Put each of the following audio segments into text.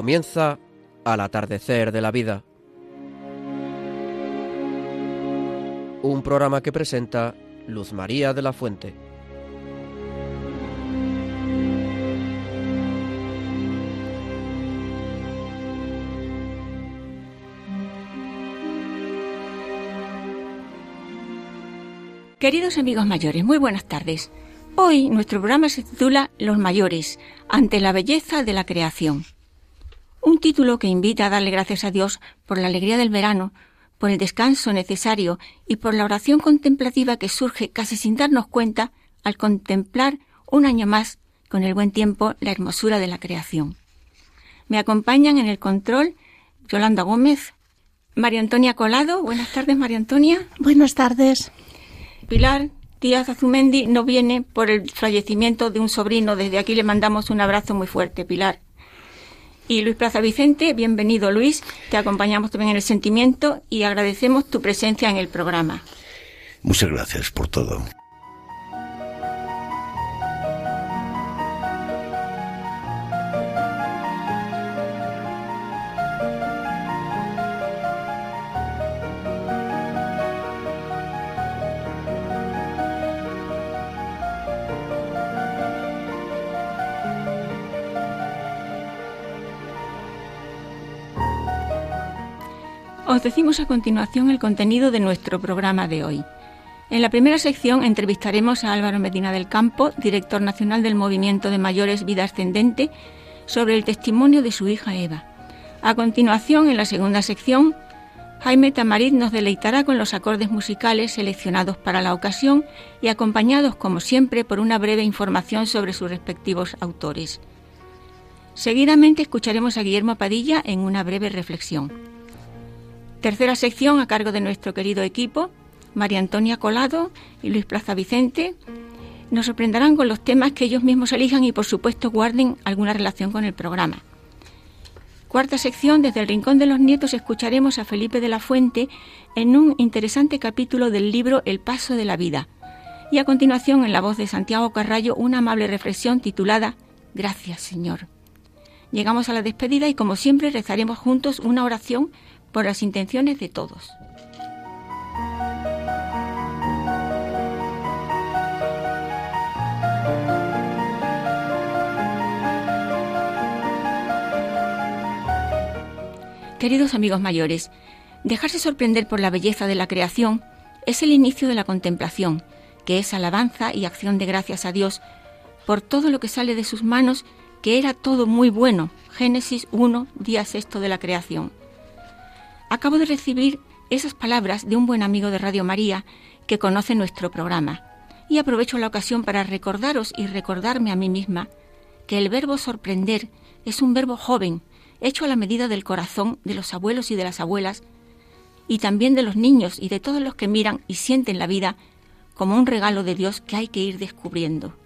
Comienza al atardecer de la vida. Un programa que presenta Luz María de la Fuente. Queridos amigos mayores, muy buenas tardes. Hoy nuestro programa se titula Los mayores, ante la belleza de la creación. Un título que invita a darle gracias a Dios por la alegría del verano, por el descanso necesario y por la oración contemplativa que surge casi sin darnos cuenta al contemplar un año más, con el buen tiempo, la hermosura de la creación. Me acompañan en el control Yolanda Gómez, María Antonia Colado. Buenas tardes, María Antonia. Buenas tardes. Pilar Díaz Azumendi no viene por el fallecimiento de un sobrino. Desde aquí le mandamos un abrazo muy fuerte, Pilar. Y Luis Plaza Vicente, bienvenido Luis. Te acompañamos también en el sentimiento y agradecemos tu presencia en el programa. Muchas gracias por todo. Os decimos a continuación el contenido de nuestro programa de hoy. En la primera sección entrevistaremos a Álvaro Medina del Campo, director nacional del Movimiento de Mayores Vida Ascendente, sobre el testimonio de su hija Eva. A continuación, en la segunda sección, Jaime Tamariz nos deleitará con los acordes musicales seleccionados para la ocasión y acompañados, como siempre, por una breve información sobre sus respectivos autores. Seguidamente escucharemos a Guillermo Padilla en una breve reflexión. Tercera sección a cargo de nuestro querido equipo, María Antonia Colado y Luis Plaza Vicente. Nos sorprenderán con los temas que ellos mismos elijan y por supuesto guarden alguna relación con el programa. Cuarta sección, desde el Rincón de los Nietos escucharemos a Felipe de la Fuente en un interesante capítulo del libro El Paso de la Vida. Y a continuación, en la voz de Santiago Carrallo, una amable reflexión titulada Gracias, Señor. Llegamos a la despedida y como siempre rezaremos juntos una oración por las intenciones de todos. Queridos amigos mayores, dejarse sorprender por la belleza de la creación es el inicio de la contemplación, que es alabanza y acción de gracias a Dios por todo lo que sale de sus manos, que era todo muy bueno. Génesis 1, día sexto de la creación. Acabo de recibir esas palabras de un buen amigo de Radio María que conoce nuestro programa y aprovecho la ocasión para recordaros y recordarme a mí misma que el verbo sorprender es un verbo joven, hecho a la medida del corazón de los abuelos y de las abuelas, y también de los niños y de todos los que miran y sienten la vida como un regalo de Dios que hay que ir descubriendo.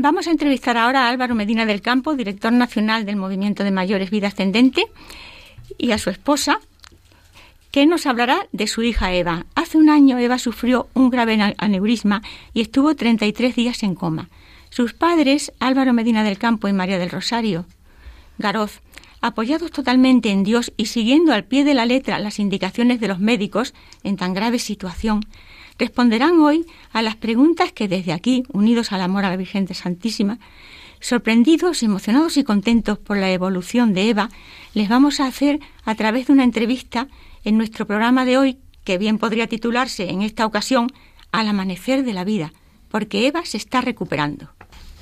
Vamos a entrevistar ahora a Álvaro Medina del Campo, director nacional del Movimiento de Mayores Vida Ascendente, y a su esposa, que nos hablará de su hija Eva. Hace un año Eva sufrió un grave aneurisma y estuvo 33 días en coma. Sus padres, Álvaro Medina del Campo y María del Rosario Garoz, apoyados totalmente en Dios y siguiendo al pie de la letra las indicaciones de los médicos en tan grave situación, responderán hoy a las preguntas que desde aquí, unidos al amor a la Virgen Santísima, sorprendidos, emocionados y contentos por la evolución de Eva, les vamos a hacer a través de una entrevista en nuestro programa de hoy, que bien podría titularse en esta ocasión Al amanecer de la vida, porque Eva se está recuperando.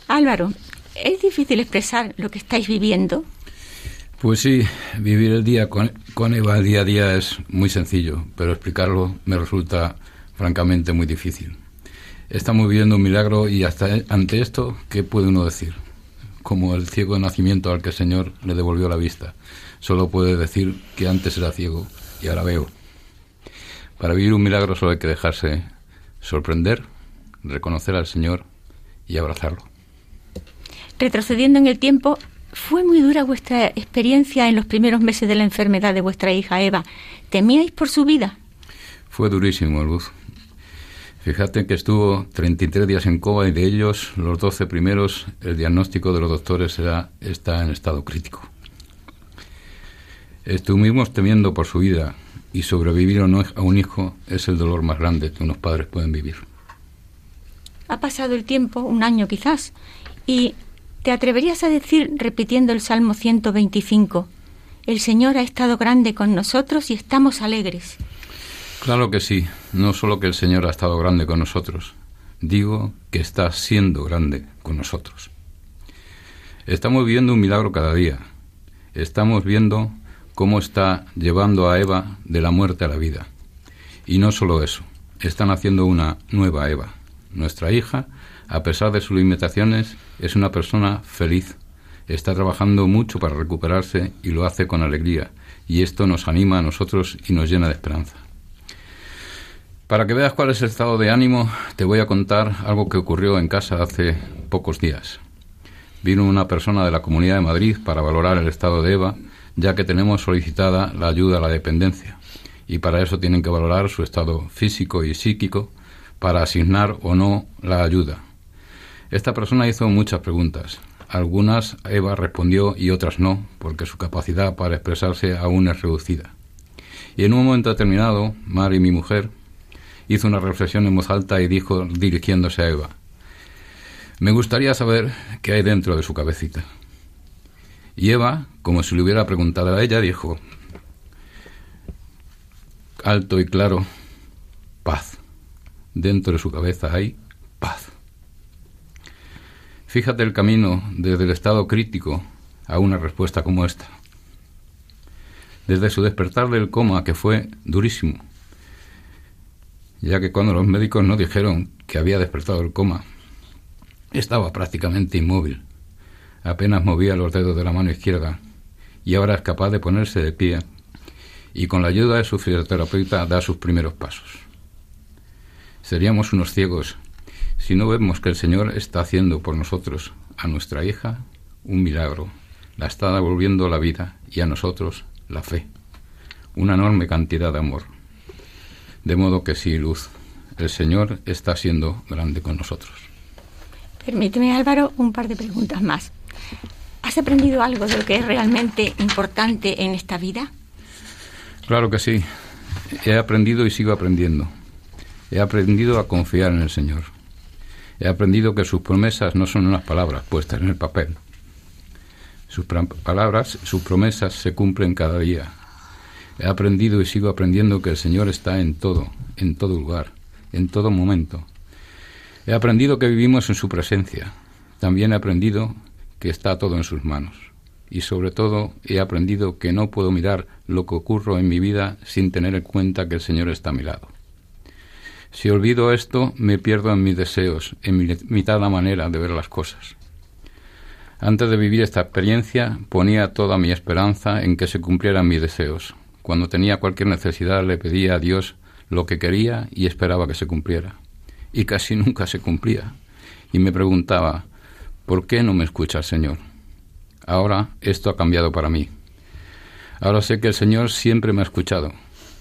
Álvaro, ¿es difícil expresar lo que estáis viviendo? Pues sí, vivir el día con, con Eva día a día es muy sencillo, pero explicarlo me resulta francamente muy difícil. Estamos viviendo un milagro y hasta ante esto, ¿qué puede uno decir? Como el ciego de nacimiento al que el Señor le devolvió la vista. Solo puede decir que antes era ciego y ahora veo. Para vivir un milagro solo hay que dejarse sorprender, reconocer al Señor y abrazarlo. Retrocediendo en el tiempo, ¿fue muy dura vuestra experiencia en los primeros meses de la enfermedad de vuestra hija Eva? ¿Temíais por su vida? Fue durísimo, Luz. Fíjate que estuvo 33 días en coma y de ellos, los 12 primeros, el diagnóstico de los doctores era, está en estado crítico. Estuvimos temiendo por su vida y sobrevivir o no a un hijo es el dolor más grande que unos padres pueden vivir. Ha pasado el tiempo, un año quizás, y te atreverías a decir, repitiendo el Salmo 125, el Señor ha estado grande con nosotros y estamos alegres. Claro que sí, no solo que el Señor ha estado grande con nosotros, digo que está siendo grande con nosotros. Estamos viviendo un milagro cada día. Estamos viendo cómo está llevando a Eva de la muerte a la vida. Y no solo eso, están haciendo una nueva Eva. Nuestra hija, a pesar de sus limitaciones, es una persona feliz. Está trabajando mucho para recuperarse y lo hace con alegría. Y esto nos anima a nosotros y nos llena de esperanza. Para que veas cuál es el estado de ánimo, te voy a contar algo que ocurrió en casa hace pocos días. Vino una persona de la Comunidad de Madrid para valorar el estado de Eva, ya que tenemos solicitada la ayuda a la dependencia, y para eso tienen que valorar su estado físico y psíquico para asignar o no la ayuda. Esta persona hizo muchas preguntas. Algunas Eva respondió y otras no, porque su capacidad para expresarse aún es reducida. Y en un momento determinado, Mari, mi mujer, hizo una reflexión en voz alta y dijo, dirigiéndose a Eva, me gustaría saber qué hay dentro de su cabecita. Y Eva, como si le hubiera preguntado a ella, dijo, alto y claro, paz. Dentro de su cabeza hay paz. Fíjate el camino desde el estado crítico a una respuesta como esta. Desde su despertar del coma, que fue durísimo, ya que cuando los médicos no dijeron que había despertado el coma, estaba prácticamente inmóvil. Apenas movía los dedos de la mano izquierda y ahora es capaz de ponerse de pie y con la ayuda de su fisioterapeuta da sus primeros pasos. Seríamos unos ciegos si no vemos que el Señor está haciendo por nosotros, a nuestra hija, un milagro, la está devolviendo la vida y a nosotros la fe, una enorme cantidad de amor. De modo que sí, Luz, el Señor está siendo grande con nosotros. Permíteme, Álvaro, un par de preguntas más. ¿Has aprendido algo de lo que es realmente importante en esta vida? Claro que sí. He aprendido y sigo aprendiendo. He aprendido a confiar en el Señor. He aprendido que sus promesas no son unas palabras puestas en el papel. Sus palabras, sus promesas se cumplen cada día, He aprendido y sigo aprendiendo que el Señor está en todo, en todo lugar, en todo momento. He aprendido que vivimos en su presencia. También he aprendido que está todo en sus manos. Y sobre todo he aprendido que no puedo mirar lo que ocurre en mi vida sin tener en cuenta que el Señor está a mi lado. Si olvido esto, me pierdo en mis deseos, en mi limitada manera de ver las cosas. Antes de vivir esta experiencia, ponía toda mi esperanza en que se cumplieran mis deseos, cuando tenía cualquier necesidad le pedía a Dios lo que quería y esperaba que se cumpliera. Y casi nunca se cumplía. Y me preguntaba, ¿por qué no me escucha el Señor? Ahora esto ha cambiado para mí. Ahora sé que el Señor siempre me ha escuchado,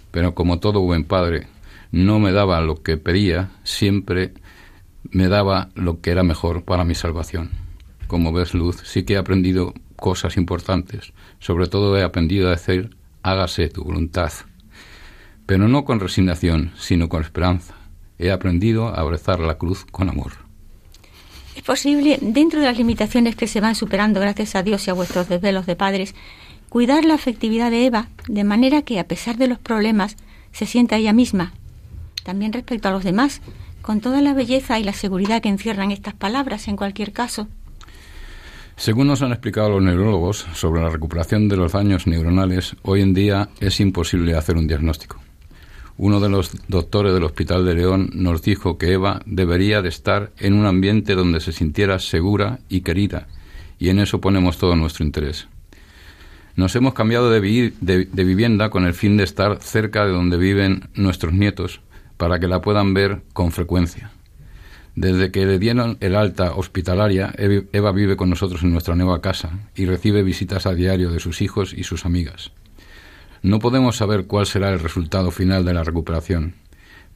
pero como todo buen padre, no me daba lo que pedía, siempre me daba lo que era mejor para mi salvación. Como ves, Luz, sí que he aprendido cosas importantes. Sobre todo he aprendido a decir hágase tu voluntad. Pero no con resignación, sino con esperanza. He aprendido a abrazar la cruz con amor. Es posible, dentro de las limitaciones que se van superando gracias a Dios y a vuestros desvelos de padres, cuidar la afectividad de Eva de manera que, a pesar de los problemas, se sienta ella misma. También respecto a los demás, con toda la belleza y la seguridad que encierran estas palabras en cualquier caso. Según nos han explicado los neurólogos sobre la recuperación de los daños neuronales, hoy en día es imposible hacer un diagnóstico. Uno de los doctores del Hospital de León nos dijo que Eva debería de estar en un ambiente donde se sintiera segura y querida, y en eso ponemos todo nuestro interés. Nos hemos cambiado de, de, vivienda con el fin de estar cerca de donde viven nuestros nietos, para que la puedan ver con frecuencia. Desde que le dieron el alta hospitalaria, Eva vive con nosotros en nuestra nueva casa y recibe visitas a diario de sus hijos y sus amigas. No podemos saber cuál será el resultado final de la recuperación,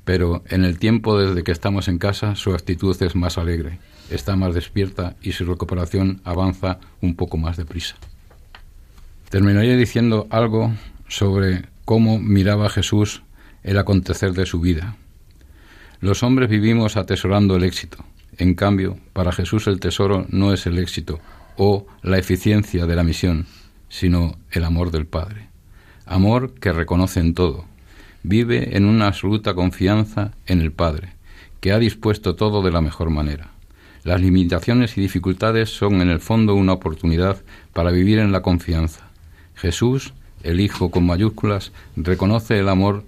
pero en el tiempo desde que estamos en casa su actitud es más alegre, está más despierta y su recuperación avanza un poco más deprisa. Terminaría diciendo algo sobre cómo miraba Jesús el acontecer de su vida, los hombres vivimos atesorando el éxito. En cambio, para Jesús el tesoro no es el éxito o la eficiencia de la misión, sino el amor del Padre. Amor que reconoce en todo. Vive en una absoluta confianza en el Padre, que ha dispuesto todo de la mejor manera. Las limitaciones y dificultades son en el fondo una oportunidad para vivir en la confianza. Jesús, el Hijo con mayúsculas, reconoce el amor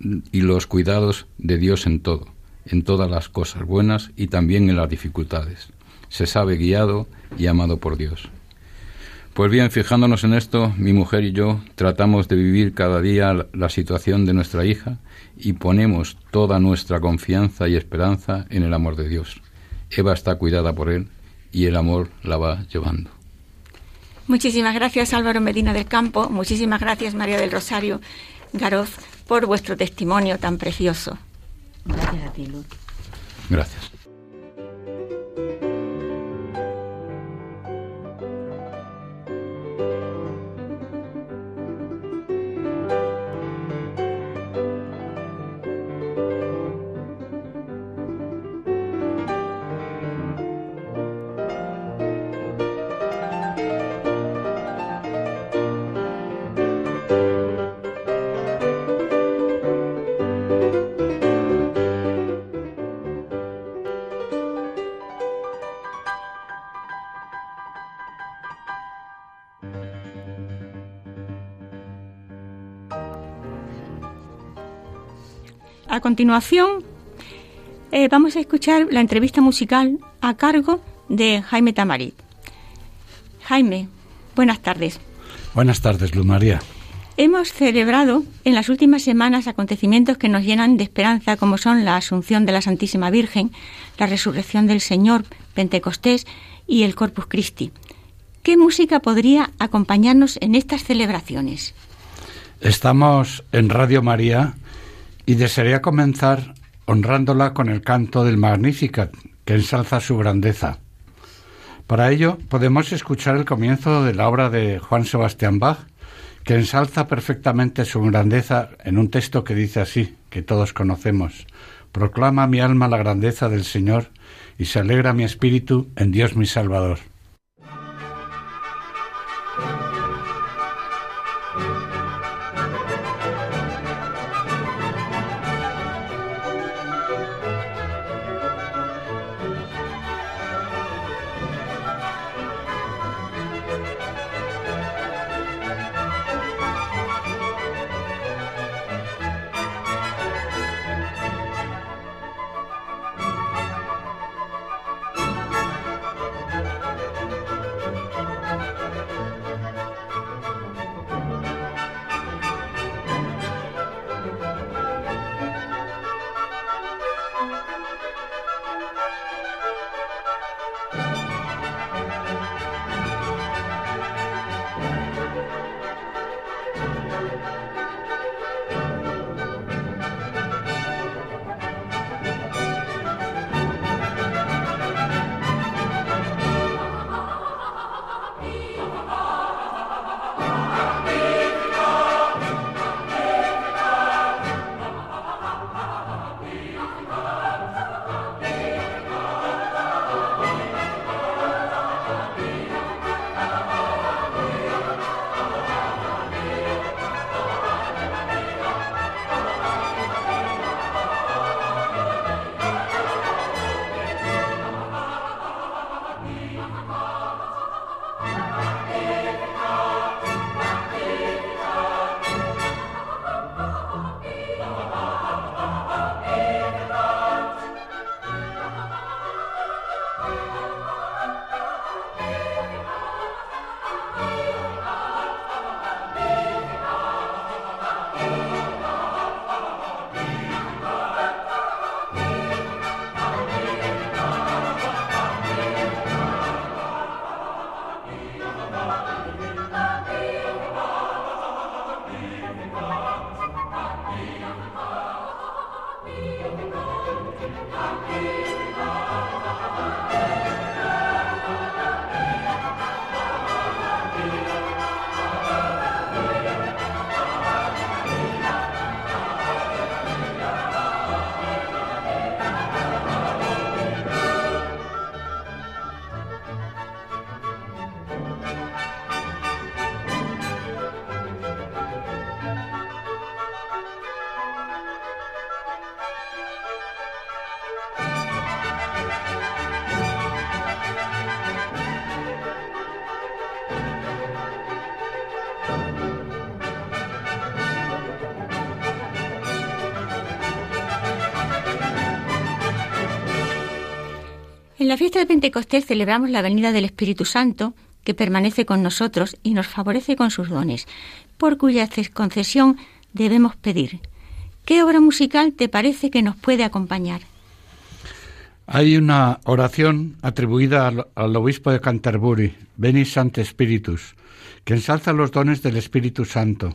y los cuidados de Dios en todo, en todas las cosas buenas y también en las dificultades. Se sabe guiado y amado por Dios. Pues bien, fijándonos en esto, mi mujer y yo tratamos de vivir cada día la situación de nuestra hija y ponemos toda nuestra confianza y esperanza en el amor de Dios. Eva está cuidada por Él y el amor la va llevando. Muchísimas gracias Álvaro Medina del Campo, muchísimas gracias María del Rosario Garoz por vuestro testimonio tan precioso. Gracias a ti, Luz. Gracias. Continuación, eh, vamos a escuchar la entrevista musical a cargo de Jaime Tamarit. Jaime, buenas tardes. Buenas tardes, Luz María. Hemos celebrado en las últimas semanas acontecimientos que nos llenan de esperanza, como son la Asunción de la Santísima Virgen, la Resurrección del Señor, Pentecostés y el Corpus Christi. ¿Qué música podría acompañarnos en estas celebraciones? Estamos en Radio María y desearía comenzar honrándola con el canto del Magnificat, que ensalza su grandeza. Para ello podemos escuchar el comienzo de la obra de Juan Sebastián Bach, que ensalza perfectamente su grandeza en un texto que dice así, que todos conocemos. Proclama mi alma la grandeza del Señor y se alegra mi espíritu en Dios mi Salvador. La fiesta de Pentecostés celebramos la venida del Espíritu Santo, que permanece con nosotros y nos favorece con sus dones, por cuya concesión debemos pedir. ¿Qué obra musical te parece que nos puede acompañar? Hay una oración atribuida al, obispo de Canterbury, Beni Sancte Spiritus, que ensalza los dones del Espíritu Santo.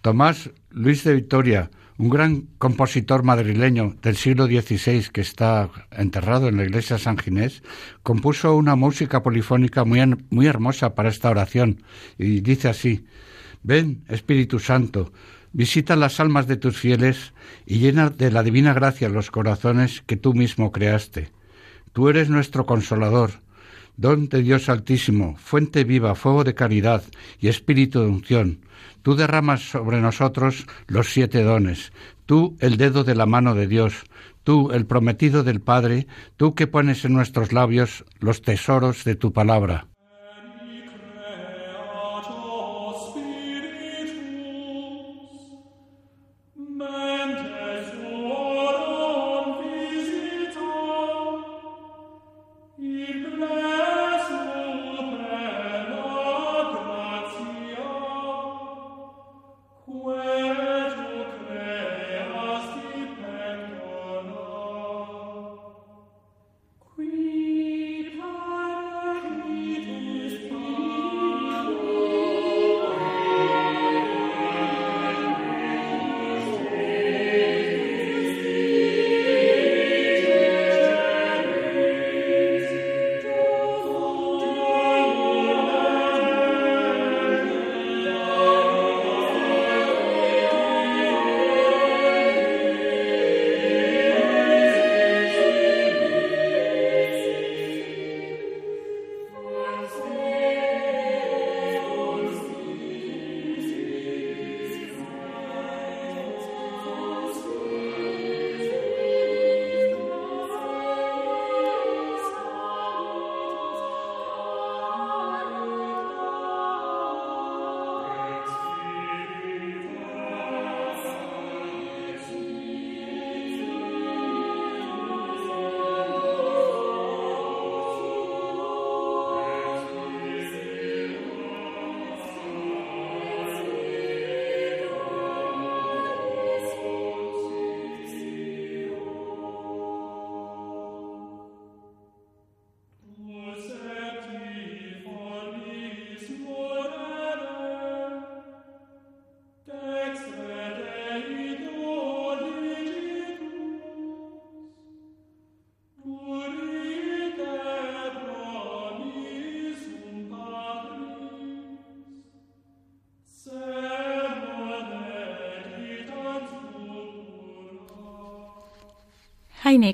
Tomás Luis de Victoria, un gran compositor madrileño del siglo XVI que está enterrado en la iglesia San Ginés, compuso una música polifónica muy, muy hermosa para esta oración y dice así, Ven, Espíritu Santo, visita las almas de tus fieles y llena de la divina gracia los corazones que tú mismo creaste. Tú eres nuestro consolador, don de Dios Altísimo, fuente viva, fuego de caridad y espíritu de unción Tú derramas sobre nosotros los siete dones, tú el dedo de la mano de Dios, tú el prometido del Padre, tú que pones en nuestros labios los tesoros de tu palabra.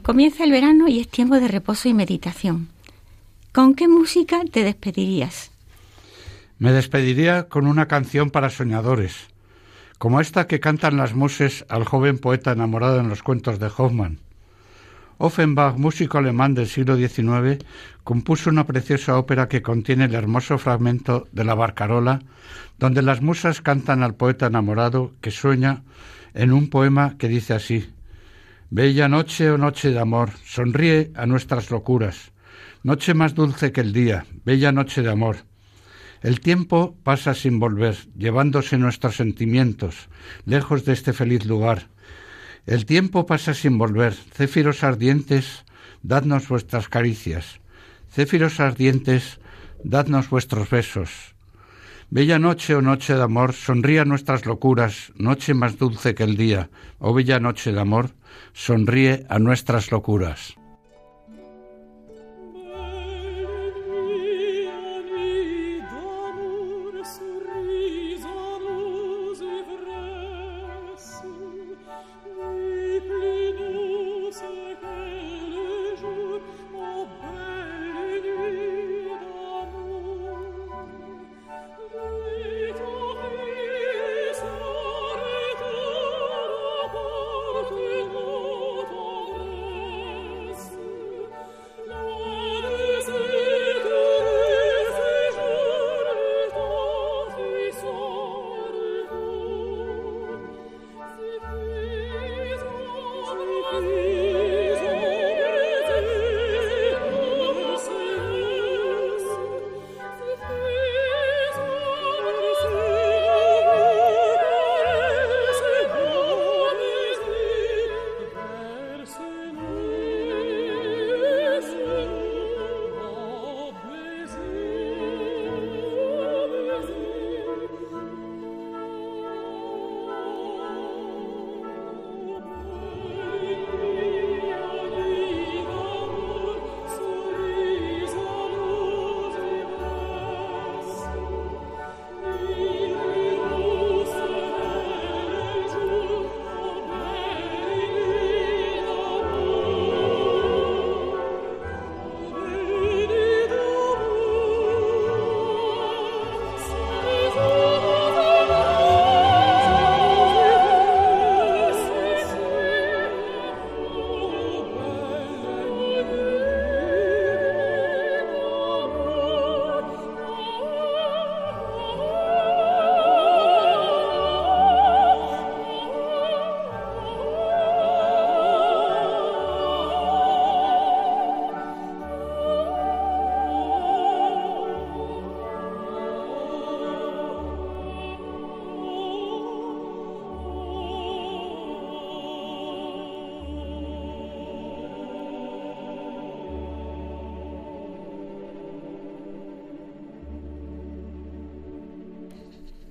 Comienza el verano y es tiempo de reposo y meditación. ¿Con qué música te despedirías? Me despediría con una canción para soñadores, como esta que cantan las muses al joven poeta enamorado en los cuentos de Hoffman. Offenbach, músico alemán del siglo XIX, compuso una preciosa ópera que contiene el hermoso fragmento de la Barcarola, donde las musas cantan al poeta enamorado que sueña en un poema que dice así Bella noche o oh noche de amor, sonríe a nuestras locuras, noche más dulce que el día, bella noche de amor. El tiempo pasa sin volver, llevándose nuestros sentimientos, lejos de este feliz lugar. El tiempo pasa sin volver, céfiros ardientes, dadnos vuestras caricias. Céfiros ardientes, dadnos vuestros besos. Bella noche o oh noche de amor, sonría nuestras locuras, noche más dulce que el día, oh bella noche de amor, sonríe a nuestras locuras.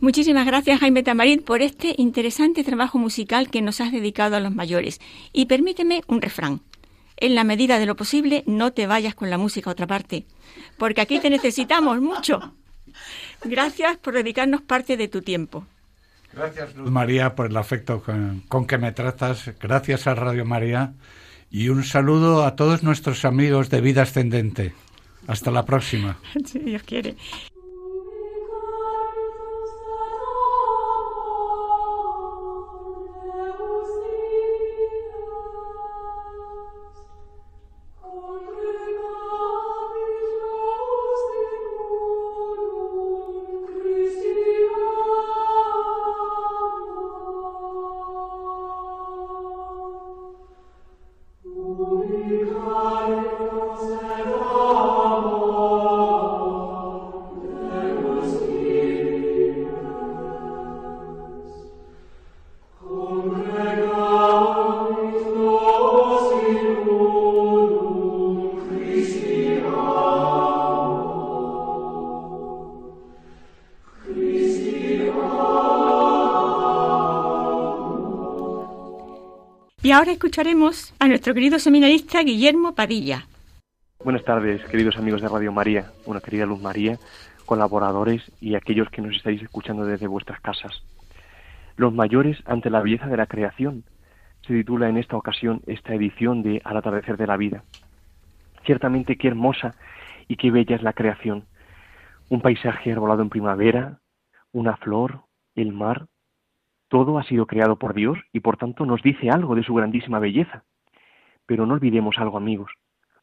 Muchísimas gracias, Jaime Tamarit, por este interesante trabajo musical que nos has dedicado a los mayores. Y permíteme un refrán. En la medida de lo posible, no te vayas con la música a otra parte, porque aquí te necesitamos mucho. Gracias por dedicarnos parte de tu tiempo. Gracias, Luz María, por el afecto con, con que me tratas. Gracias a Radio María. Y un saludo a todos nuestros amigos de Vida Ascendente. Hasta la próxima. Si Dios quiere. Y ahora escucharemos a nuestro querido seminarista Guillermo Padilla. Buenas tardes, queridos amigos de Radio María, una querida Luz María, colaboradores y aquellos que nos estáis escuchando desde vuestras casas. Los mayores ante la belleza de la creación, se titula en esta ocasión esta edición de Al atardecer de la vida. Ciertamente qué hermosa y qué bella es la creación. Un paisaje arbolado en primavera, una flor, el mar, todo ha sido creado por Dios y por tanto nos dice algo de su grandísima belleza. Pero no olvidemos algo, amigos.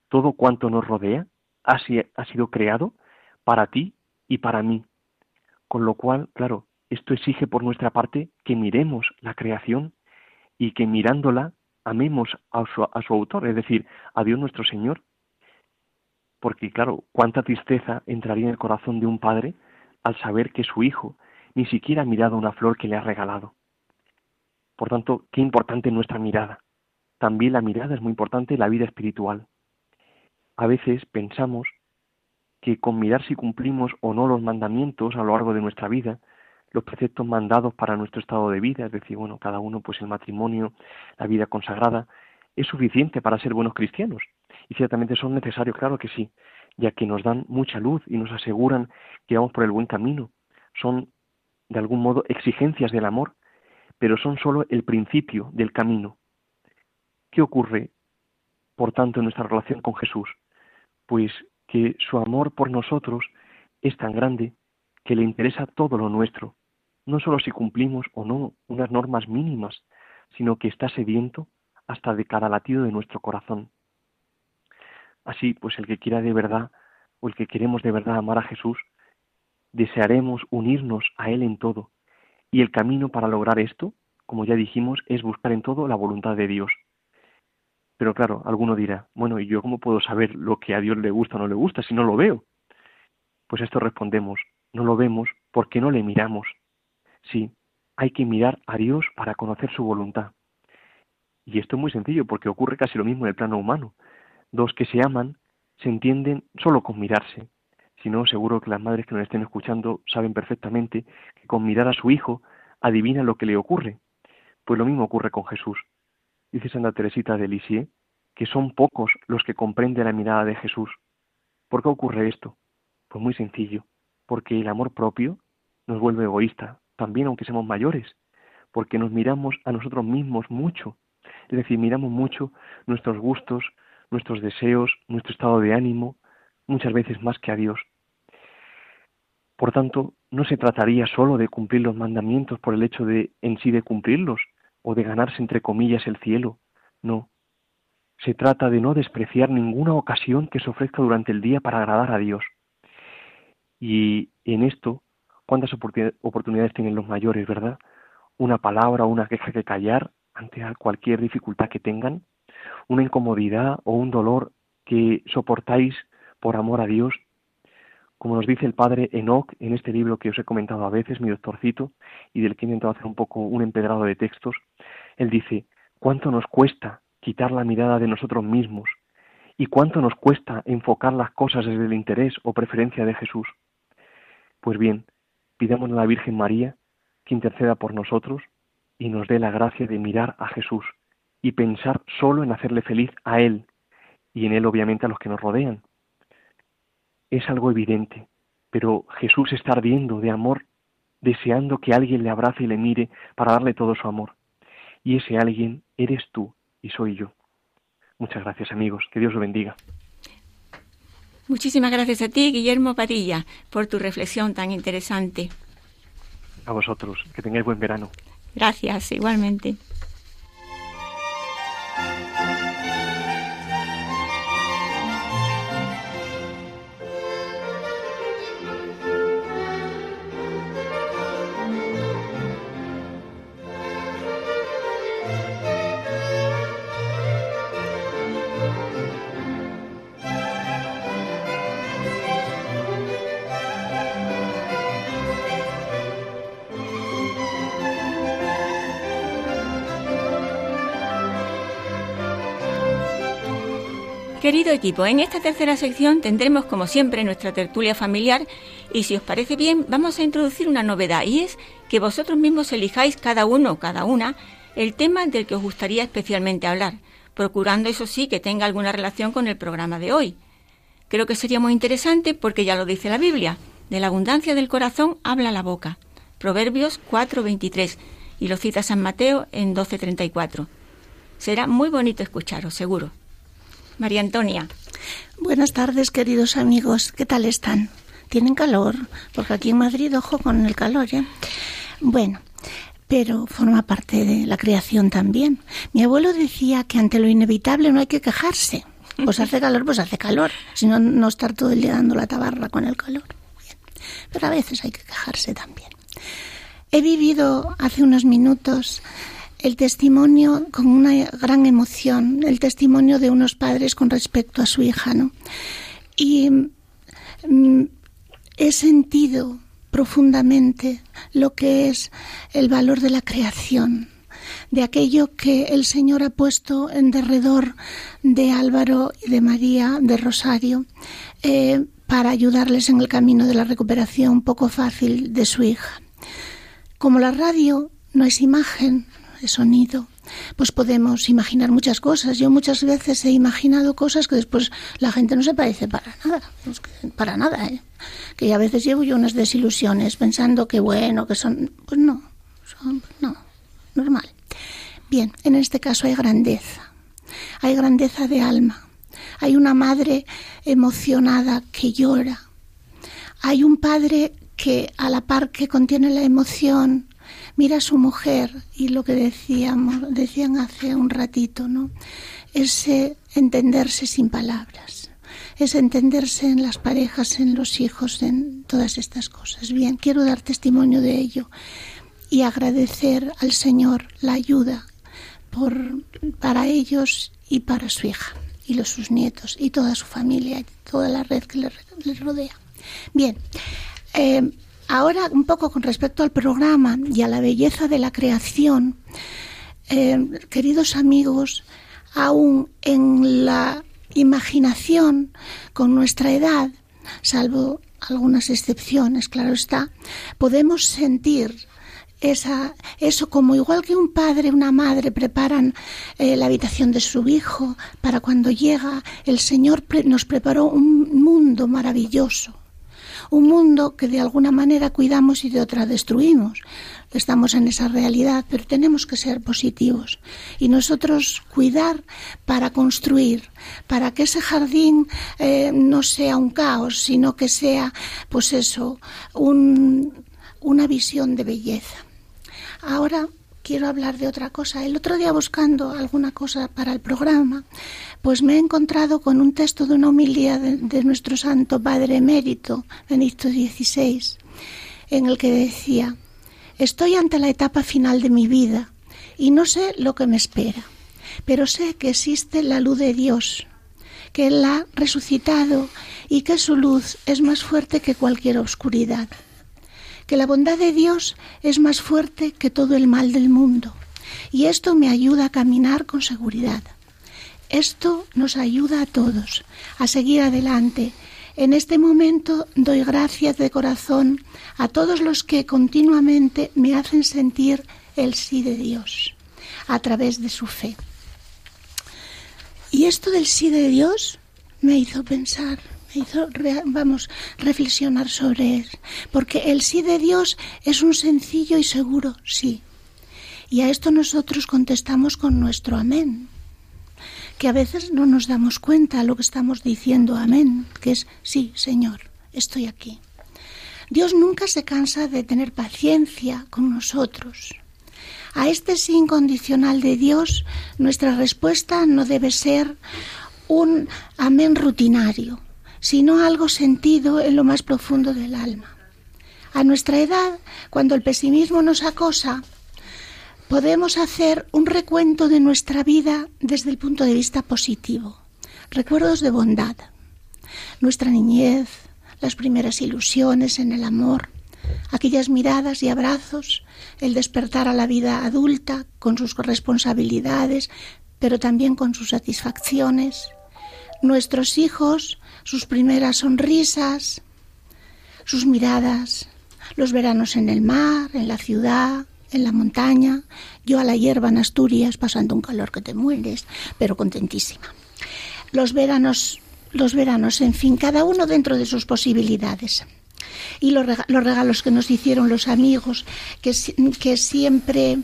Todo cuanto nos rodea ha, sido creado para ti y para mí. Con lo cual, claro, esto exige por nuestra parte que miremos la creación y que mirándola amemos a su, a su autor, es decir, a Dios nuestro Señor. Porque, claro, cuánta tristeza entraría en el corazón de un padre al saber que su hijo ni siquiera ha mirado una flor que le ha regalado. Por tanto, qué importante nuestra mirada. También la mirada es muy importante en la vida espiritual. A veces pensamos que con mirar si cumplimos o no los mandamientos a lo largo de nuestra vida, los preceptos mandados para nuestro estado de vida, es decir, bueno, cada uno, pues el matrimonio, la vida consagrada, es suficiente para ser buenos cristianos. Y ciertamente son necesarios, claro que sí, ya que nos dan mucha luz y nos aseguran que vamos por el buen camino. Son, de algún modo, exigencias del amor, pero son sólo el principio del camino. ¿Qué ocurre, por tanto, en nuestra relación con Jesús? Pues que su amor por nosotros es tan grande que le interesa todo lo nuestro, no solo si cumplimos o no unas normas mínimas, sino que está sediento hasta de cada latido de nuestro corazón. Así, pues el que quiera de verdad, o el que queremos de verdad amar a Jesús, desearemos unirnos a Él en todo. Y el camino para lograr esto, como ya dijimos, es buscar en todo la voluntad de Dios. Pero claro, alguno dirá, bueno, ¿y yo cómo puedo saber lo que a Dios le gusta o no le gusta si no lo veo? Pues esto respondemos, no lo vemos porque no le miramos. Sí, hay que mirar a Dios para conocer su voluntad. Y esto es muy sencillo porque ocurre casi lo mismo en el plano humano. Dos que se aman se entienden solo con mirarse. Si no, seguro que las madres que nos estén escuchando saben perfectamente que con mirar a su hijo adivina lo que le ocurre. Pues lo mismo ocurre con Jesús. Dice Santa Teresita de Lisieux que son pocos los que comprenden la mirada de Jesús. ¿Por qué ocurre esto? Pues muy sencillo porque el amor propio nos vuelve egoísta, también aunque seamos mayores, porque nos miramos a nosotros mismos mucho, es decir, miramos mucho nuestros gustos, nuestros deseos, nuestro estado de ánimo, muchas veces más que a Dios. Por tanto, no se trataría solo de cumplir los mandamientos por el hecho de en sí de cumplirlos o de ganarse entre comillas el cielo, no. Se trata de no despreciar ninguna ocasión que se ofrezca durante el día para agradar a Dios. Y en esto, ¿cuántas oportunidades tienen los mayores, verdad? Una palabra o una queja que callar ante cualquier dificultad que tengan, una incomodidad o un dolor que soportáis por amor a Dios. Como nos dice el padre Enoch en este libro que os he comentado a veces, mi doctorcito, y del que he intentado hacer un poco un empedrado de textos, él dice, ¿cuánto nos cuesta quitar la mirada de nosotros mismos? ¿Y cuánto nos cuesta enfocar las cosas desde el interés o preferencia de Jesús? Pues bien, pidamos a la Virgen María que interceda por nosotros y nos dé la gracia de mirar a Jesús y pensar solo en hacerle feliz a Él y en Él obviamente a los que nos rodean. Es algo evidente, pero Jesús está ardiendo de amor, deseando que alguien le abrace y le mire para darle todo su amor. Y ese alguien eres tú y soy yo. Muchas gracias amigos, que Dios os bendiga. Muchísimas gracias a ti, Guillermo Padilla, por tu reflexión tan interesante. A vosotros, que tengáis buen verano. Gracias, igualmente. Querido equipo, en esta tercera sección tendremos como siempre nuestra tertulia familiar y si os parece bien vamos a introducir una novedad y es que vosotros mismos elijáis cada uno o cada una el tema del que os gustaría especialmente hablar, procurando eso sí que tenga alguna relación con el programa de hoy. Creo que sería muy interesante porque ya lo dice la Biblia, de la abundancia del corazón habla la boca. Proverbios 4:23 y lo cita San Mateo en 12:34. Será muy bonito escucharos, seguro. María Antonia. Buenas tardes, queridos amigos. ¿Qué tal están? ¿Tienen calor? Porque aquí en Madrid, ojo con el calor, ¿eh? Bueno, pero forma parte de la creación también. Mi abuelo decía que ante lo inevitable no hay que quejarse. Pues hace calor, pues hace calor. Si no, no estar todo el día dando la tabarra con el calor. Pero a veces hay que quejarse también. He vivido hace unos minutos el testimonio con una gran emoción, el testimonio de unos padres con respecto a su hija, ¿no? Y mm, he sentido profundamente lo que es el valor de la creación, de aquello que el Señor ha puesto en derredor de Álvaro y de María de Rosario eh, para ayudarles en el camino de la recuperación poco fácil de su hija. Como la radio no es imagen, es sonido, pues podemos imaginar muchas cosas. Yo muchas veces he imaginado cosas que después la gente no se parece para nada, para nada, ¿eh? Que a veces llevo yo unas desilusiones pensando que bueno, que son, pues no, son, no, normal. Bien, en este caso hay grandeza, hay grandeza de alma, hay una madre emocionada que llora, hay un padre que a la par que contiene la emoción, mira a su mujer y lo que decíamos, decían hace un ratito, ¿no? Ese entenderse sin palabras, es entenderse en las parejas, en los hijos, en todas estas cosas. Bien, quiero dar testimonio de ello y agradecer al Señor la ayuda por, para ellos y para su hija y los sus nietos y toda su familia y toda la red que les, rodea. Bien, eh, ahora un poco con respecto al programa y a la belleza de la creación, eh, queridos amigos, aún en la imaginación con nuestra edad, salvo algunas excepciones, claro está, podemos sentir esa, eso como igual que un padre, una madre preparan eh, la habitación de su hijo para cuando llega, el Señor nos preparó un mundo maravilloso un mundo que de alguna manera cuidamos y de otra destruimos. Estamos en esa realidad, pero tenemos que ser positivos y nosotros cuidar para construir, para que ese jardín eh, no sea un caos, sino que sea, pues eso, una visión de belleza. Ahora quiero hablar de otra cosa. El otro día buscando alguna cosa para el programa, pues me he encontrado con un texto de una homilía de, nuestro santo Padre Emérito, Benito XVI, en el que decía, estoy ante la etapa final de mi vida y no sé lo que me espera, pero sé que existe la luz de Dios, que Él ha resucitado y que su luz es más fuerte que cualquier oscuridad que la bondad de Dios es más fuerte que todo el mal del mundo. Y esto me ayuda a caminar con seguridad. Esto nos ayuda a todos a seguir adelante. En este momento doy gracias de corazón a todos los que continuamente me hacen sentir el sí de Dios a través de su fe. Y esto del sí de Dios me hizo pensar hizo, vamos, reflexionar sobre él. Porque el sí de Dios es un sencillo y seguro sí. Y a esto nosotros contestamos con nuestro amén. Que a veces no nos damos cuenta lo que estamos diciendo amén, que es sí, Señor, estoy aquí. Dios nunca se cansa de tener paciencia con nosotros. A este sí incondicional de Dios, nuestra respuesta no debe ser un amén rutinario, sino algo sentido en lo más profundo del alma. A nuestra edad, cuando el pesimismo nos acosa, podemos hacer un recuento de nuestra vida desde el punto de vista positivo. Recuerdos de bondad, nuestra niñez, las primeras ilusiones en el amor, aquellas miradas y abrazos, el despertar a la vida adulta con sus responsabilidades, pero también con sus satisfacciones, nuestros hijos sus primeras sonrisas, sus miradas, los veranos en el mar, en la ciudad, en la montaña, yo a la hierba en Asturias pasando un calor que te mueres, pero contentísima. Los veranos, los veranos, en fin, cada uno dentro de sus posibilidades. Y los regalos que nos hicieron los amigos, que, que siempre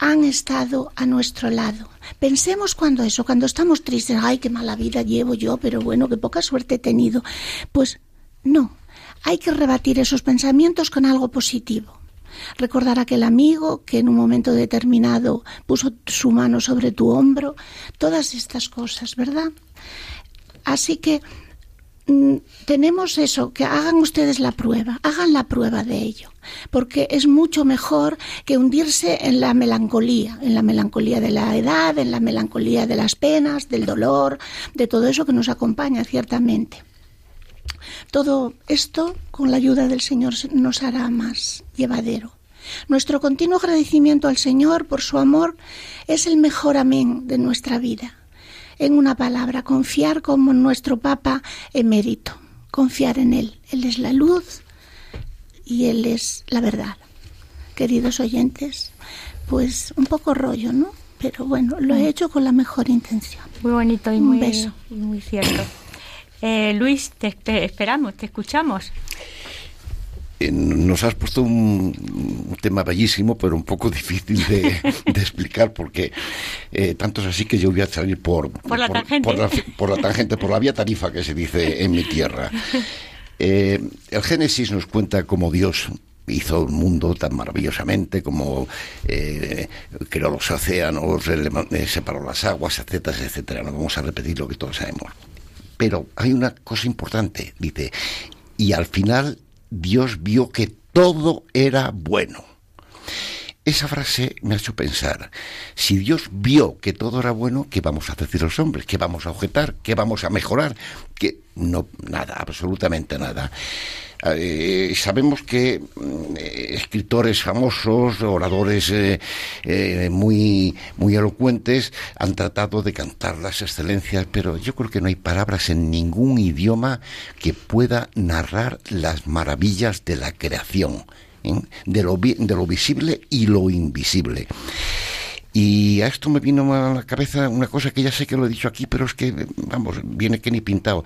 han estado a nuestro lado. Pensemos cuando eso, cuando estamos tristes, ay, qué mala vida llevo yo, pero bueno, qué poca suerte he tenido. Pues no, hay que rebatir esos pensamientos con algo positivo. recordar aquel amigo que en un momento determinado puso su mano sobre tu hombro, todas estas cosas, ¿verdad? Así que tenemos eso, que hagan ustedes la prueba, hagan la prueba de ello, porque es mucho mejor que hundirse en la melancolía, en la melancolía de la edad, en la melancolía de las penas, del dolor, de todo eso que nos acompaña ciertamente. Todo esto, con la ayuda del Señor, nos hará más llevadero. Nuestro continuo agradecimiento al Señor por su amor es el mejor amén de nuestra vida. En una palabra, confiar como nuestro Papa emérito, confiar en Él. Él es la luz y Él es la verdad. Queridos oyentes, pues un poco rollo, ¿no? Pero bueno, lo he hecho con la mejor intención. Muy bonito y muy, muy cierto. Eh, Luis, te esperamos, te escuchamos. Eh, nos has puesto un, tema bellísimo, pero un poco difícil de, explicar, porque eh, tanto es así que yo voy a salir por, por, la tangente. Por la, tangente, por la vía tarifa que se dice en mi tierra. el Génesis nos cuenta cómo Dios hizo el mundo tan maravillosamente, como creó los océanos, separó las aguas, etcétera, etcétera. No vamos a repetir lo que todos sabemos. Pero hay una cosa importante, dice, y al final Dios vio que todo era bueno. Esa frase me ha hecho pensar, si Dios vio que todo era bueno, ¿qué vamos a decir los hombres? ¿Qué vamos a objetar? ¿Qué vamos a mejorar? Que no, nada, absolutamente nada. Eh, sabemos que mm, escritores famosos, oradores eh, eh, muy, muy elocuentes han tratado de cantar las excelencias, pero yo creo que no hay palabras en ningún idioma que pueda narrar las maravillas de la creación, de, lo, de lo visible y lo invisible. Y a esto me vino a la cabeza una cosa que ya sé que lo he dicho aquí, pero es que, vamos, viene que ni pintado.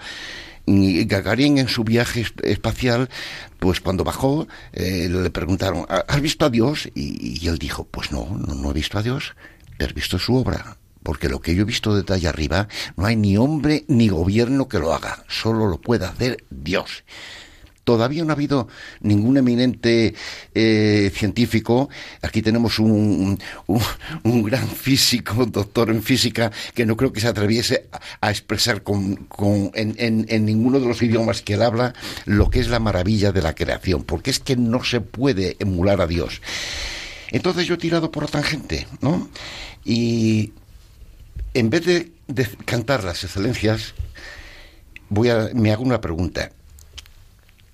Y Gagarin en su viaje espacial, pues cuando bajó, eh, le preguntaron, ¿has visto a Dios? Y, él dijo, pues no, no, he visto a Dios, pero he visto su obra. Porque lo que yo he visto desde allá arriba, no hay ni hombre ni gobierno que lo haga, solo lo puede hacer Dios. Todavía no ha habido ningún eminente eh, científico. Aquí tenemos un, un, gran físico, doctor en física, que no creo que se atreviese a, expresar con, en, en, ninguno de los idiomas que él habla lo que es la maravilla de la creación, porque es que no se puede emular a Dios. Entonces yo he tirado por la tangente, ¿no? Y en vez de, de cantar las excelencias, voy a, me hago una pregunta.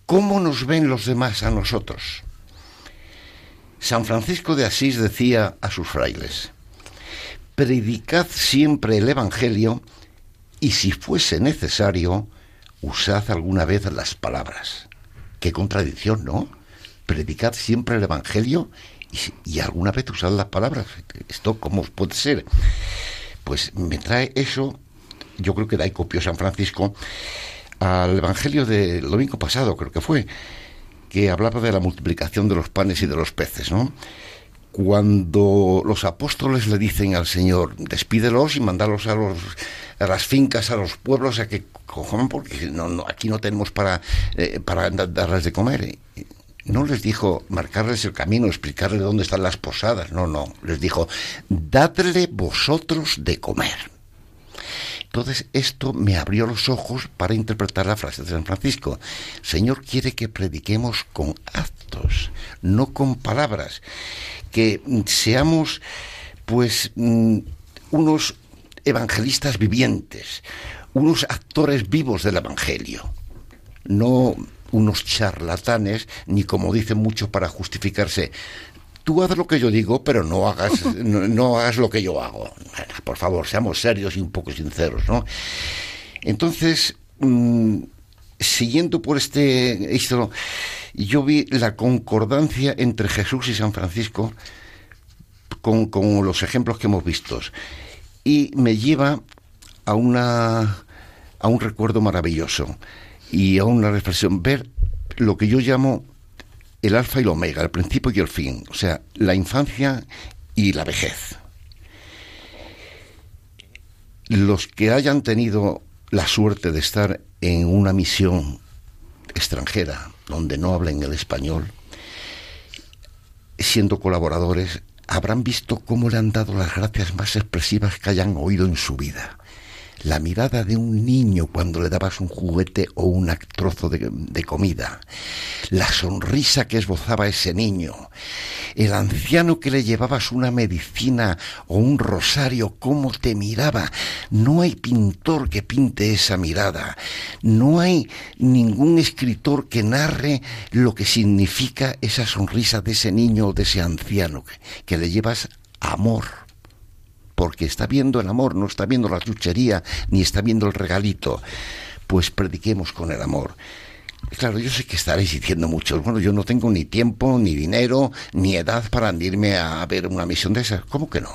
¿Cómo nos ven los demás a nosotros? San Francisco de Asís decía a sus frailes, predicad siempre el Evangelio y si fuese necesario, usad alguna vez las palabras. Qué contradicción, ¿no? Predicad siempre el Evangelio y, alguna vez usad las palabras. ¿Esto cómo puede ser? Pues me trae eso, yo creo que de ahí copió San Francisco, al Evangelio del domingo pasado, creo que fue, que hablaba de la multiplicación de los panes y de los peces, ¿no? Cuando los apóstoles le dicen al Señor, despídelos y mandarlos a, los, a las fincas, a los pueblos, a que cojan, porque no, aquí no tenemos para, eh, para darles de comer. No les dijo marcarles el camino, explicarles dónde están las posadas, no, no. Les dijo, dadle vosotros de comer. Entonces esto me abrió los ojos para interpretar la frase de San Francisco. Señor quiere que prediquemos con actos, no con palabras, que seamos pues mm, unos evangelistas vivientes, unos actores vivos del Evangelio, no unos charlatanes, ni como dicen muchos para justificarse, tú haz lo que yo digo, pero no hagas, no, hagas lo que yo hago. Por favor, seamos serios y un poco sinceros, ¿no? Entonces, mm, siguiendo por este esto, yo vi la concordancia entre Jesús y San Francisco con, con los ejemplos que hemos visto. Y me lleva a una a un recuerdo maravilloso y a una reflexión, ver lo que yo llamo el alfa y el omega, el principio y el fin, o sea, la infancia y la vejez. Los que hayan tenido la suerte de estar en una misión extranjera donde no hablen el español, siendo colaboradores, habrán visto cómo le han dado las gracias más expresivas que hayan oído en su vida la mirada de un niño cuando le dabas un juguete o un trozo de, comida, la sonrisa que esbozaba ese niño, el anciano que le llevabas una medicina o un rosario, cómo te miraba. No hay pintor que pinte esa mirada, no hay ningún escritor que narre lo que significa esa sonrisa de ese niño o de ese anciano, que le llevas amor porque está viendo el amor, no está viendo la chuchería, ni está viendo el regalito. Pues prediquemos con el amor. Claro, yo sé que estaréis diciendo mucho. Bueno, yo no tengo ni tiempo, ni dinero, ni edad para irme a ver una misión de esas. ¿Cómo que no?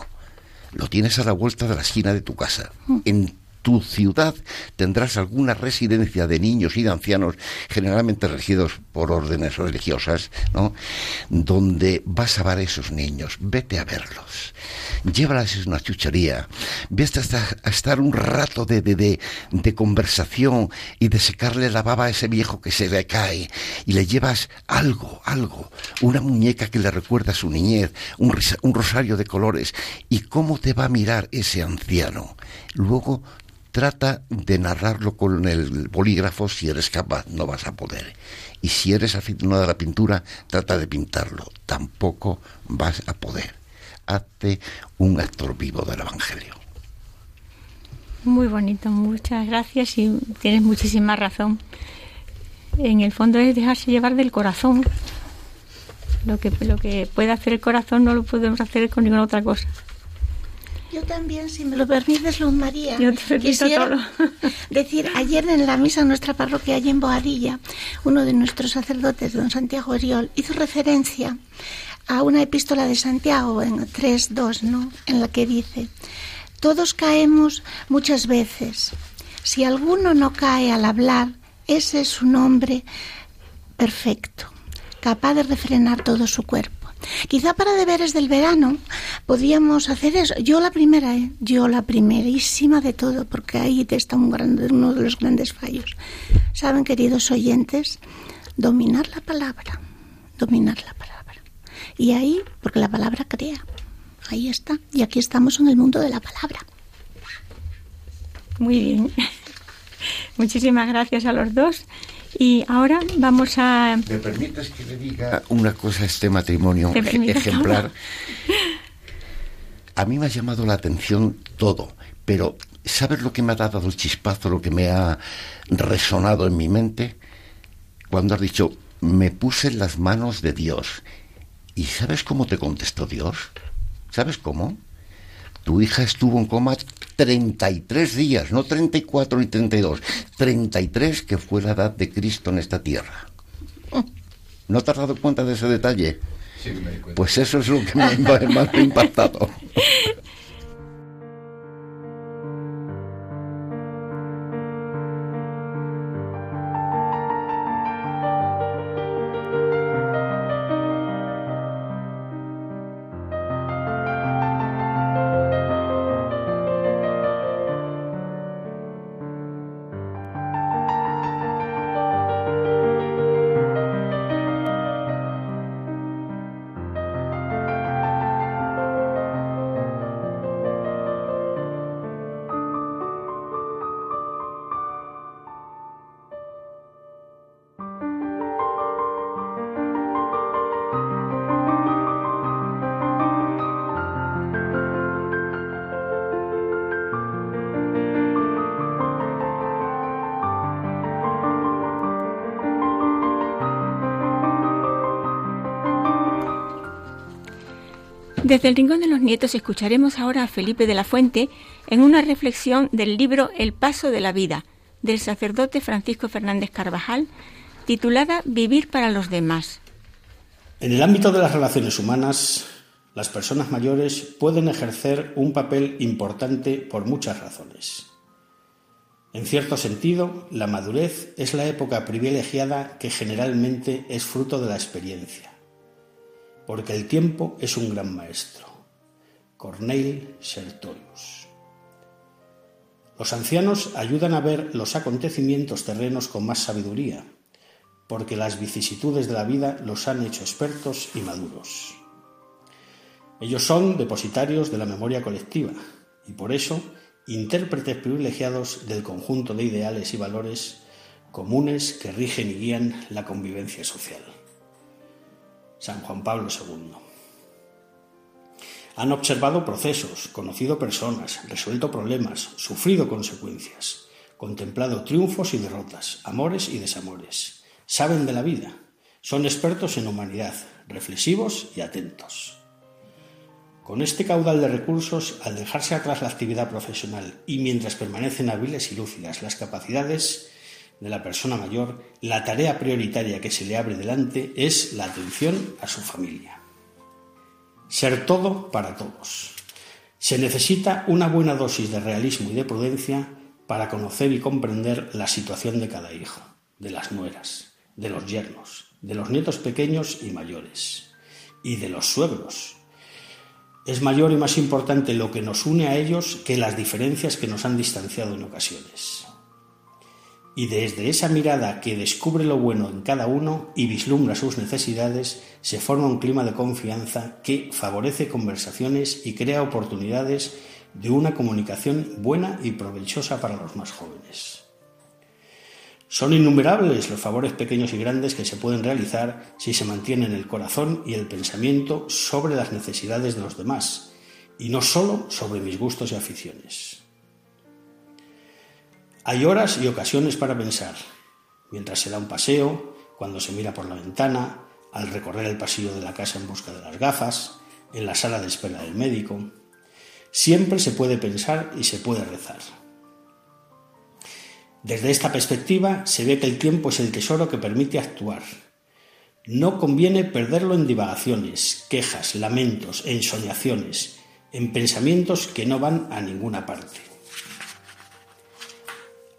Lo tienes a la vuelta de la esquina de tu casa, mm. en tu ciudad tendrás alguna residencia de niños y de ancianos, generalmente regidos por órdenes religiosas, ¿no? Donde vas a ver a esos niños, vete a verlos, llévalas a una chuchería, vete a estar un rato de, de, de, conversación y de secarle la baba a ese viejo que se le cae. Y le llevas algo, algo, una muñeca que le recuerda a su niñez, un, un rosario de colores. Y cómo te va a mirar ese anciano. Luego Trata de narrarlo con el bolígrafo si eres capaz, no vas a poder. Y si eres aficionado a la pintura, trata de pintarlo, tampoco vas a poder. Hazte un actor vivo del Evangelio. Muy bonito, muchas gracias y tienes muchísima razón. En el fondo es dejarse llevar del corazón. Lo que, lo que puede hacer el corazón no lo podemos hacer con ninguna otra cosa. Yo también, si me lo permites, Luz María. Yo te quisiera decir, ayer en la misa en nuestra parroquia, allí en Boadilla, uno de nuestros sacerdotes, don Santiago Oriol, hizo referencia a una epístola de Santiago en 3.2, ¿no? En la que dice, todos caemos muchas veces. Si alguno no cae al hablar, ese es un hombre perfecto, capaz de refrenar todo su cuerpo. Quizá para deberes del verano podríamos hacer eso. Yo la primera, ¿eh? yo la primerísima de todo, porque ahí está un grande, uno de los grandes fallos. Saben, queridos oyentes, dominar la palabra, dominar la palabra. Y ahí, porque la palabra crea, ahí está. Y aquí estamos en el mundo de la palabra. Muy bien. Muchísimas gracias a los dos. Y ahora vamos a... ¿Me permites que le diga una cosa a este matrimonio ejemplar? A mí me ha llamado la atención todo, pero ¿sabes lo que me ha dado el chispazo, lo que me ha resonado en mi mente? Cuando has dicho, me puse en las manos de Dios. ¿Y sabes cómo te contestó Dios? ¿Sabes cómo? Tu hija estuvo en coma 33 días, no 34 ni 32, 33 que fue la edad de Cristo en esta tierra. ¿No te has dado cuenta de ese detalle? Sí, me di cuenta. Pues eso es lo que me ha impactado. Desde el Rincón de los Nietos escucharemos ahora a Felipe de la Fuente en una reflexión del libro El Paso de la Vida, del sacerdote Francisco Fernández Carvajal, titulada Vivir para los demás. En el ámbito de las relaciones humanas, las personas mayores pueden ejercer un papel importante por muchas razones. En cierto sentido, la madurez es la época privilegiada que generalmente es fruto de la experiencia porque el tiempo es un gran maestro. Corneille Sertorius. Los ancianos ayudan a ver los acontecimientos terrenos con más sabiduría, porque las vicisitudes de la vida los han hecho expertos y maduros. Ellos son depositarios de la memoria colectiva y por eso intérpretes privilegiados del conjunto de ideales y valores comunes que rigen y guían la convivencia social. San Juan Pablo II. Han observado procesos, conocido personas, resuelto problemas, sufrido consecuencias, contemplado triunfos y derrotas, amores y desamores. Saben de la vida, son expertos en humanidad, reflexivos y atentos. Con este caudal de recursos, al dejarse atrás la actividad profesional y mientras permanecen hábiles y lúcidas las capacidades de la persona mayor, la tarea prioritaria que se le abre delante es la atención a su familia. Ser todo para todos. Se necesita una buena dosis de realismo y de prudencia para conocer y comprender la situación de cada hijo, de las nueras, de los yernos, de los nietos pequeños y mayores, y de los suegros, es mayor y más importante lo que nos une a ellos que las diferencias que nos han distanciado en ocasiones. Y desde esa mirada que descubre lo bueno en cada uno y vislumbra sus necesidades, se forma un clima de confianza que favorece conversaciones y crea oportunidades de una comunicación buena y provechosa para los más jóvenes. Son innumerables los favores pequeños y grandes que se pueden realizar si se mantienen el corazón y el pensamiento sobre las necesidades de los demás y no solo sobre mis gustos y aficiones. Hay horas y ocasiones para pensar, mientras se da un paseo, cuando se mira por la ventana, al recorrer el pasillo de la casa en busca de las gafas, en la sala de espera del médico. Siempre se puede pensar y se puede rezar. Desde esta perspectiva se ve que el tiempo es el tesoro que permite actuar. No conviene perderlo en divagaciones, quejas, lamentos, ensoñaciones, en pensamientos que no van a ninguna parte.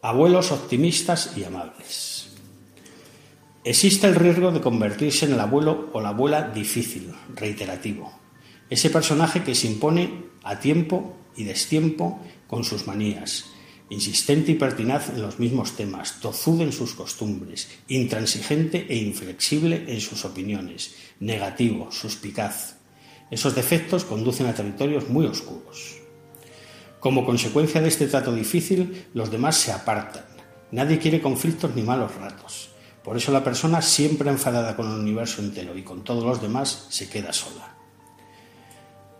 Abuelos optimistas y amables. Existe el riesgo de convertirse en el abuelo o la abuela difícil, reiterativo. Ese personaje que se impone a tiempo y destiempo con sus manías, insistente y pertinaz en los mismos temas, tozudo en sus costumbres, intransigente e inflexible en sus opiniones, negativo, suspicaz. Esos defectos conducen a territorios muy oscuros. Como consecuencia de este trato difícil, los demás se apartan. Nadie quiere conflictos ni malos ratos. Por eso la persona, siempre enfadada con el universo entero y con todos los demás, se queda sola.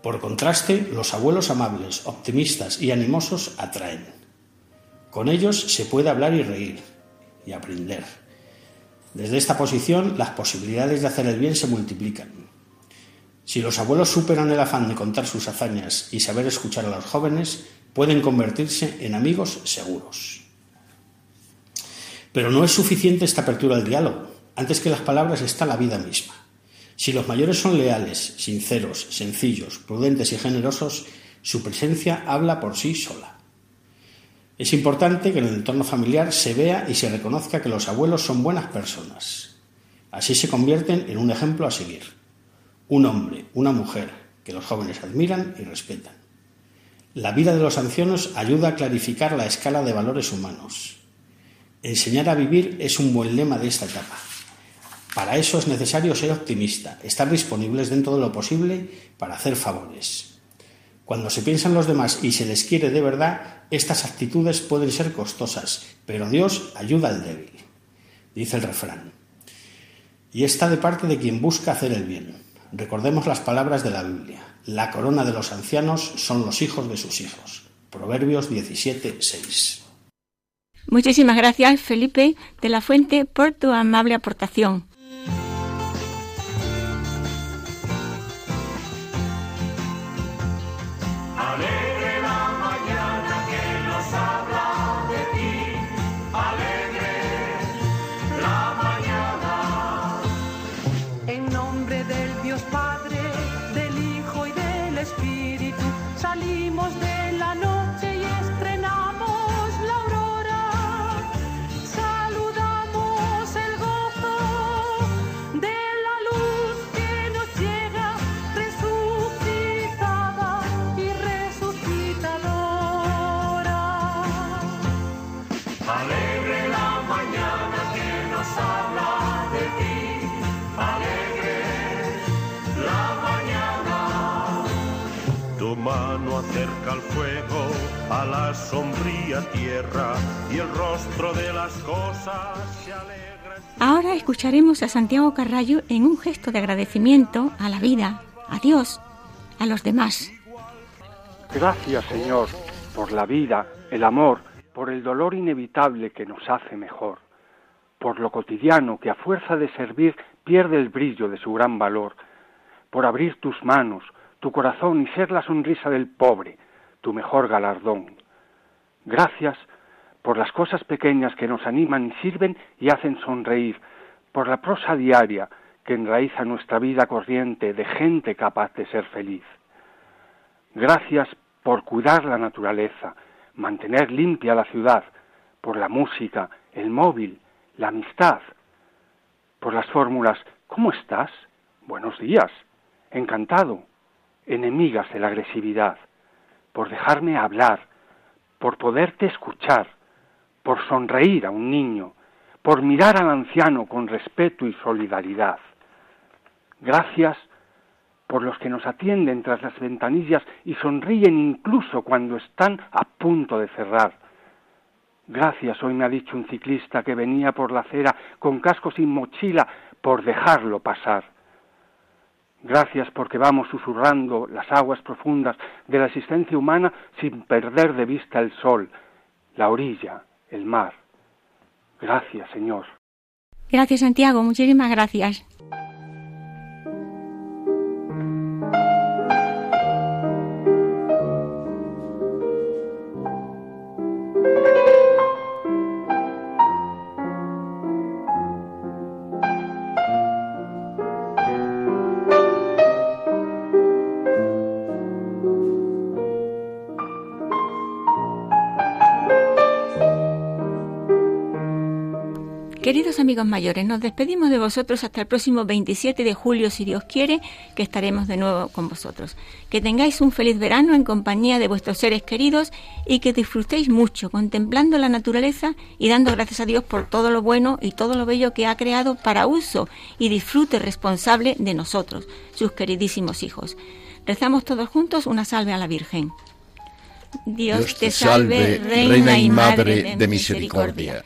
Por contraste, los abuelos amables, optimistas y animosos atraen. Con ellos se puede hablar y reír y aprender. Desde esta posición las posibilidades de hacer el bien se multiplican. Si los abuelos superan el afán de contar sus hazañas y saber escuchar a los jóvenes, pueden convertirse en amigos seguros. Pero no es suficiente esta apertura al diálogo. Antes que las palabras está la vida misma. Si los mayores son leales, sinceros, sencillos, prudentes y generosos, su presencia habla por sí sola. Es importante que en el entorno familiar se vea y se reconozca que los abuelos son buenas personas. Así se convierten en un ejemplo a seguir. Un hombre, una mujer que los jóvenes admiran y respetan. La vida de los ancianos ayuda a clarificar la escala de valores humanos. Enseñar a vivir es un buen lema de esta etapa. Para eso es necesario ser optimista, estar disponibles dentro de lo posible para hacer favores, cuando se piensa en los demás y se les quiere de verdad, estas actitudes pueden ser costosas, pero Dios ayuda al débil, dice el refrán. Y está de parte de quien busca hacer el bien. Recordemos las palabras de la Biblia. La corona de los ancianos son los hijos de sus hijos. Proverbios 17, 6. Muchísimas gracias, Felipe de la Fuente, por tu amable aportación. Acerca al fuego, a la sombría tierra y el rostro de las cosas se alegra. Ahora escucharemos a Santiago Carrallo en un gesto de agradecimiento a la vida, a Dios, a los demás. Gracias, Señor, por la vida, el amor, por el dolor inevitable que nos hace mejor, por lo cotidiano que a fuerza de servir pierde el brillo de su gran valor, por abrir tus manos, tu corazón y ser la sonrisa del pobre, tu mejor galardón. Gracias por las cosas pequeñas que nos animan y sirven y hacen sonreír, por la prosa diaria que enraiza nuestra vida corriente de gente capaz de ser feliz. Gracias por cuidar la naturaleza, mantener limpia la ciudad, por la música, el móvil, la amistad, por las fórmulas ¿Cómo estás? Buenos días, encantado, enemigas de la agresividad, por dejarme hablar, por poderte escuchar, por sonreír a un niño, por mirar al anciano con respeto y solidaridad. Gracias por los que nos atienden tras las ventanillas y sonríen incluso cuando están a punto de cerrar. Gracias, hoy me ha dicho un ciclista que venía por la acera con casco sin mochila por dejarlo pasar. Gracias porque vamos susurrando las aguas profundas de la existencia humana sin perder de vista el sol, la orilla, el mar. Gracias, Señor. Gracias, Santiago. Muchísimas gracias. Queridos amigos mayores, nos despedimos de vosotros hasta el próximo 27 de julio, si Dios quiere, que estaremos de nuevo con vosotros. Que tengáis un feliz verano en compañía de vuestros seres queridos y que disfrutéis mucho contemplando la naturaleza y dando gracias a Dios por todo lo bueno y todo lo bello que ha creado para uso y disfrute responsable de nosotros, sus queridísimos hijos. Rezamos todos juntos una salve a la Virgen. Dios, te salve, Reina y Madre de misericordia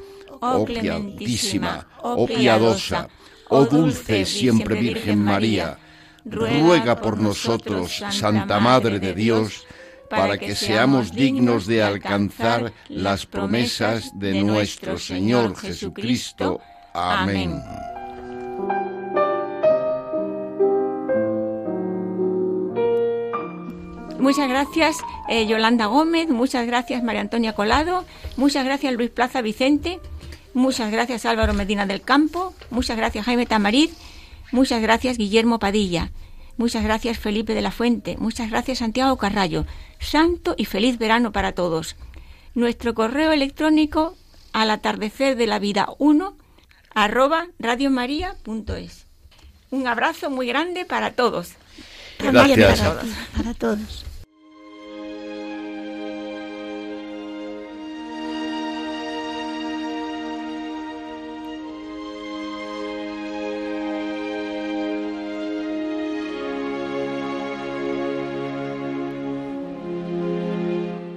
oh piadísima, oh piadosa, oh dulce siempre Virgen María, ruega por nosotros, Santa Madre de Dios, para que seamos dignos de alcanzar las promesas de nuestro Señor Jesucristo. Amén. Muchas gracias eh, Yolanda Gómez, muchas gracias María Antonia Colado, muchas gracias Luis Plaza Vicente. Muchas gracias Álvaro Medina del Campo, muchas gracias Jaime Tamarid, muchas gracias Guillermo Padilla, muchas gracias Felipe de la Fuente, muchas gracias Santiago Carrallo. Santo y feliz verano para todos. Nuestro correo electrónico al atardecer de la vida 1 arroba radiomaria.es. Un abrazo muy grande para todos. Gracias. Para todos. Para todos.